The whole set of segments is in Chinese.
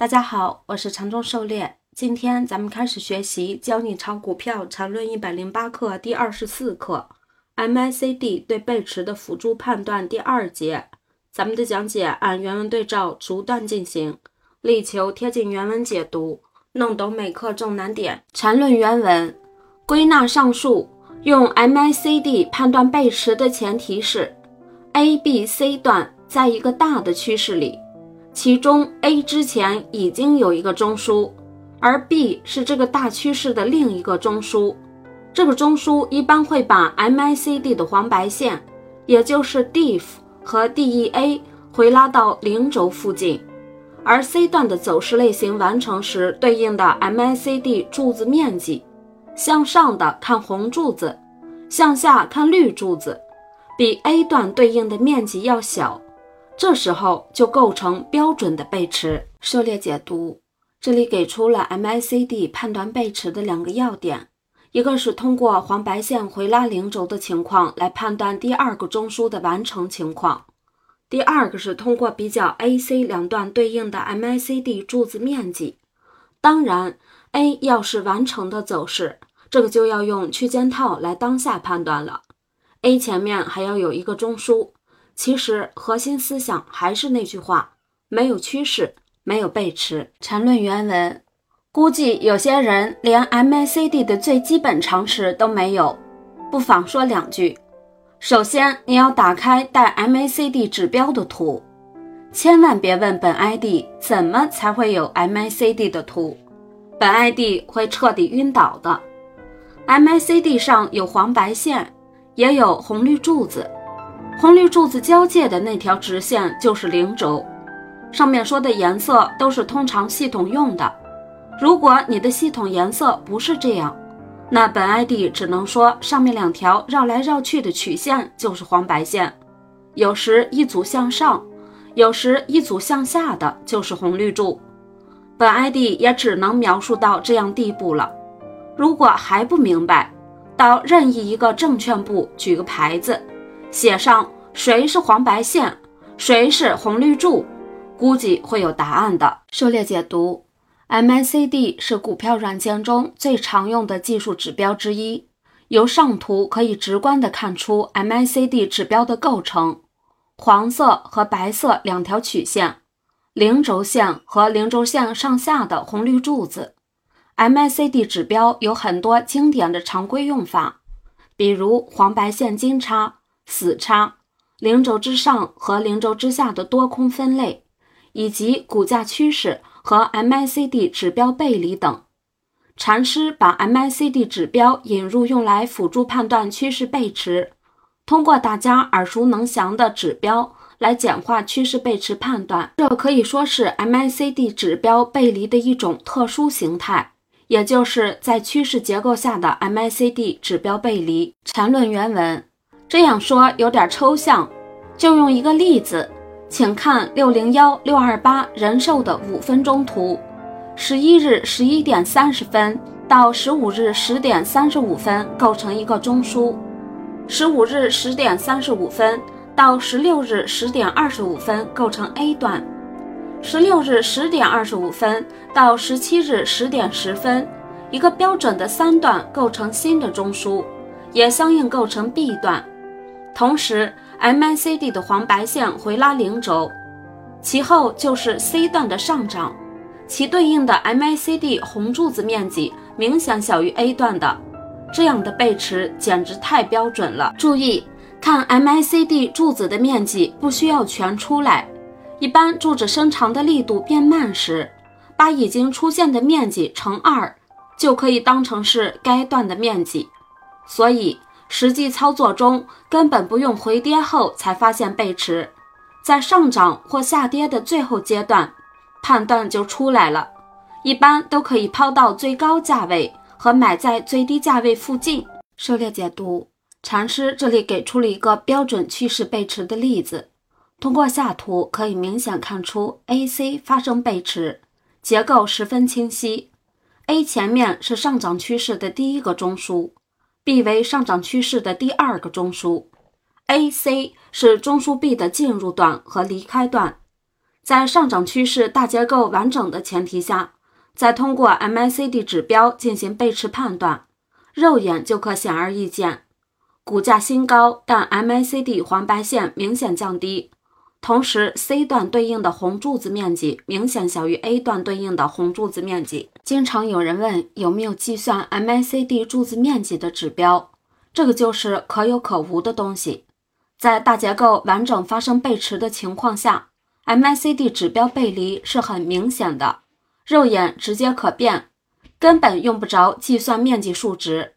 大家好，我是长中狩猎。今天咱们开始学习《教你炒股票缠论一百零八课》第二十四课，MACD 对背驰的辅助判断第二节。咱们的讲解按原文对照逐段进行，力求贴近原文解读，弄懂每课重难点。缠论原文归纳上述，用 MACD 判断背驰的前提是 A、B、C 段在一个大的趋势里。其中 A 之前已经有一个中枢，而 B 是这个大趋势的另一个中枢。这个中枢一般会把 MACD 的黄白线，也就是 DIF 和 DEA 回拉到零轴附近。而 C 段的走势类型完成时，对应的 MACD 柱子面积，向上的看红柱子，向下看绿柱子，比 A 段对应的面积要小。这时候就构成标准的背驰。涉猎解读，这里给出了 MACD 判断背驰的两个要点，一个是通过黄白线回拉零轴的情况来判断第二个中枢的完成情况，第二个是通过比较 AC 两段对应的 MACD 柱子面积。当然，A 要是完成的走势，这个就要用区间套来当下判断了。A 前面还要有一个中枢。其实核心思想还是那句话：没有趋势，没有背驰。缠论原文，估计有些人连 MACD 的最基本常识都没有，不妨说两句。首先，你要打开带 MACD 指标的图，千万别问本 ID 怎么才会有 MACD 的图，本 ID 会彻底晕倒的。MACD 上有黄白线，也有红绿柱子。红绿柱子交界的那条直线就是零轴，上面说的颜色都是通常系统用的。如果你的系统颜色不是这样，那本 ID 只能说上面两条绕来绕去的曲线就是黄白线，有时一组向上，有时一组向下的就是红绿柱。本 ID 也只能描述到这样地步了。如果还不明白，到任意一个证券部举个牌子。写上谁是黄白线，谁是红绿柱，估计会有答案的。狩猎解读，MACD 是股票软件中最常用的技术指标之一。由上图可以直观地看出 MACD 指标的构成：黄色和白色两条曲线，零轴线和零轴线上下的红绿柱子。MACD 指标有很多经典的常规用法，比如黄白线金叉。死叉、零轴之上和零轴之下的多空分类，以及股价趋势和 MACD 指标背离等。禅师把 MACD 指标引入，用来辅助判断趋势背驰。通过大家耳熟能详的指标来简化趋势背驰判断，这可以说是 MACD 指标背离的一种特殊形态，也就是在趋势结构下的 MACD 指标背离。缠论原文。这样说有点抽象，就用一个例子，请看六零幺六二八人寿的五分钟图，十一日十一点三十分到十五日十点三十五分构成一个中枢，十五日十点三十五分到十六日十点二十五分构成 A 段，十六日十点二十五分到十七日十点十分，一个标准的三段构成新的中枢，也相应构成 B 段。同时，MACD 的黄白线回拉零轴，其后就是 C 段的上涨，其对应的 MACD 红柱子面积明显小于 A 段的，这样的背驰简直太标准了。注意看 MACD 柱子的面积不需要全出来，一般柱子伸长的力度变慢时，把已经出现的面积乘二，就可以当成是该段的面积，所以。实际操作中根本不用回跌后才发现背驰，在上涨或下跌的最后阶段，判断就出来了。一般都可以抛到最高价位和买在最低价位附近。狩猎解读，禅师这里给出了一个标准趋势背驰的例子，通过下图可以明显看出 AC 发生背驰，结构十分清晰。A 前面是上涨趋势的第一个中枢。B 为上涨趋势的第二个中枢，AC 是中枢 B 的进入段和离开段。在上涨趋势大结构完整的前提下，再通过 MACD 指标进行背驰判断，肉眼就可显而易见，股价新高，但 MACD 黄白线明显降低，同时 C 段对应的红柱子面积明显小于 A 段对应的红柱子面积。经常有人问有没有计算 MACD 柱子面积的指标，这个就是可有可无的东西。在大结构完整发生背驰的情况下，MACD 指标背离是很明显的，肉眼直接可辨，根本用不着计算面积数值。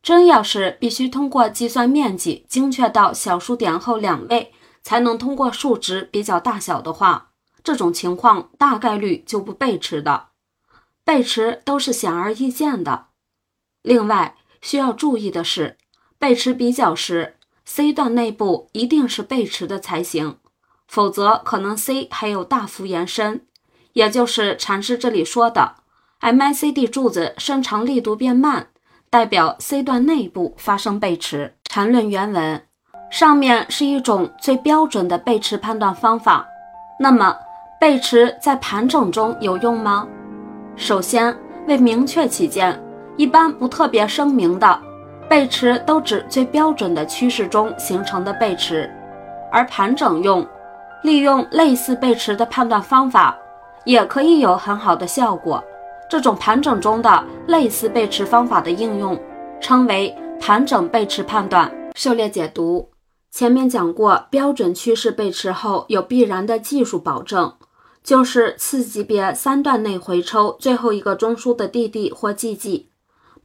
真要是必须通过计算面积精确到小数点后两位才能通过数值比较大小的话，这种情况大概率就不背驰的，背驰都是显而易见的。另外需要注意的是，背驰比较时。C 段内部一定是背驰的才行，否则可能 C 还有大幅延伸，也就是禅师这里说的 MACD 柱子伸长力度变慢，代表 C 段内部发生背驰。缠论原文上面是一种最标准的背驰判断方法，那么背驰在盘整中有用吗？首先为明确起见，一般不特别声明的。背驰都指最标准的趋势中形成的背驰，而盘整用利用类似背驰的判断方法，也可以有很好的效果。这种盘整中的类似背驰方法的应用，称为盘整背驰判断。狩猎解读前面讲过，标准趋势背驰后有必然的技术保证，就是次级别三段内回抽最后一个中枢的 DD 或 GG。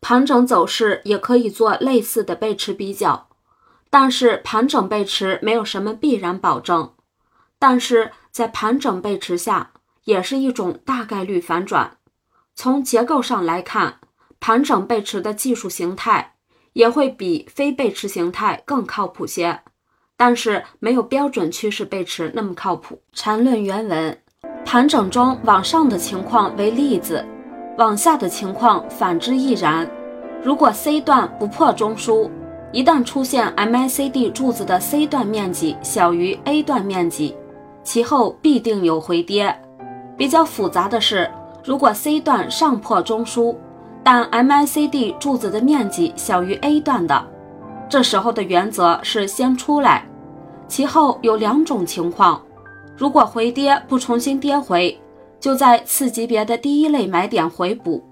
盘整走势也可以做类似的背驰比较，但是盘整背驰没有什么必然保证，但是在盘整背驰下也是一种大概率反转。从结构上来看，盘整背驰的技术形态也会比非背驰形态更靠谱些，但是没有标准趋势背驰那么靠谱。缠论原文：盘整中往上的情况为例子。往下的情况反之亦然。如果 C 段不破中枢，一旦出现 MACD 柱子的 C 段面积小于 A 段面积，其后必定有回跌。比较复杂的是，如果 C 段上破中枢，但 MACD 柱子的面积小于 A 段的，这时候的原则是先出来。其后有两种情况：如果回跌不重新跌回。就在次级别的第一类买点回补，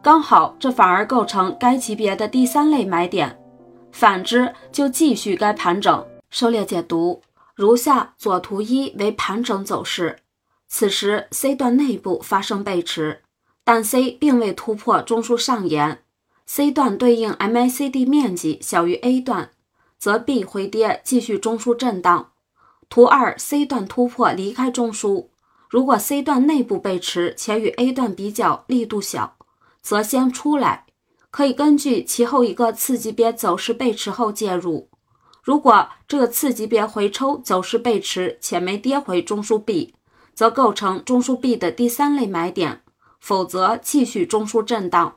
刚好这反而构成该级别的第三类买点。反之，就继续该盘整。收猎解读如下：左图一为盘整走势，此时 C 段内部发生背驰，但 C 并未突破中枢上沿，C 段对应 MACD 面积小于 A 段，则 B 回跌继续中枢震荡。图二 C 段突破离开中枢。如果 C 段内部背驰且与 A 段比较力度小，则先出来，可以根据其后一个次级别走势背驰后介入。如果这个次级别回抽走势背驰且没跌回中枢 B，则构成中枢 B 的第三类买点，否则继续中枢震荡。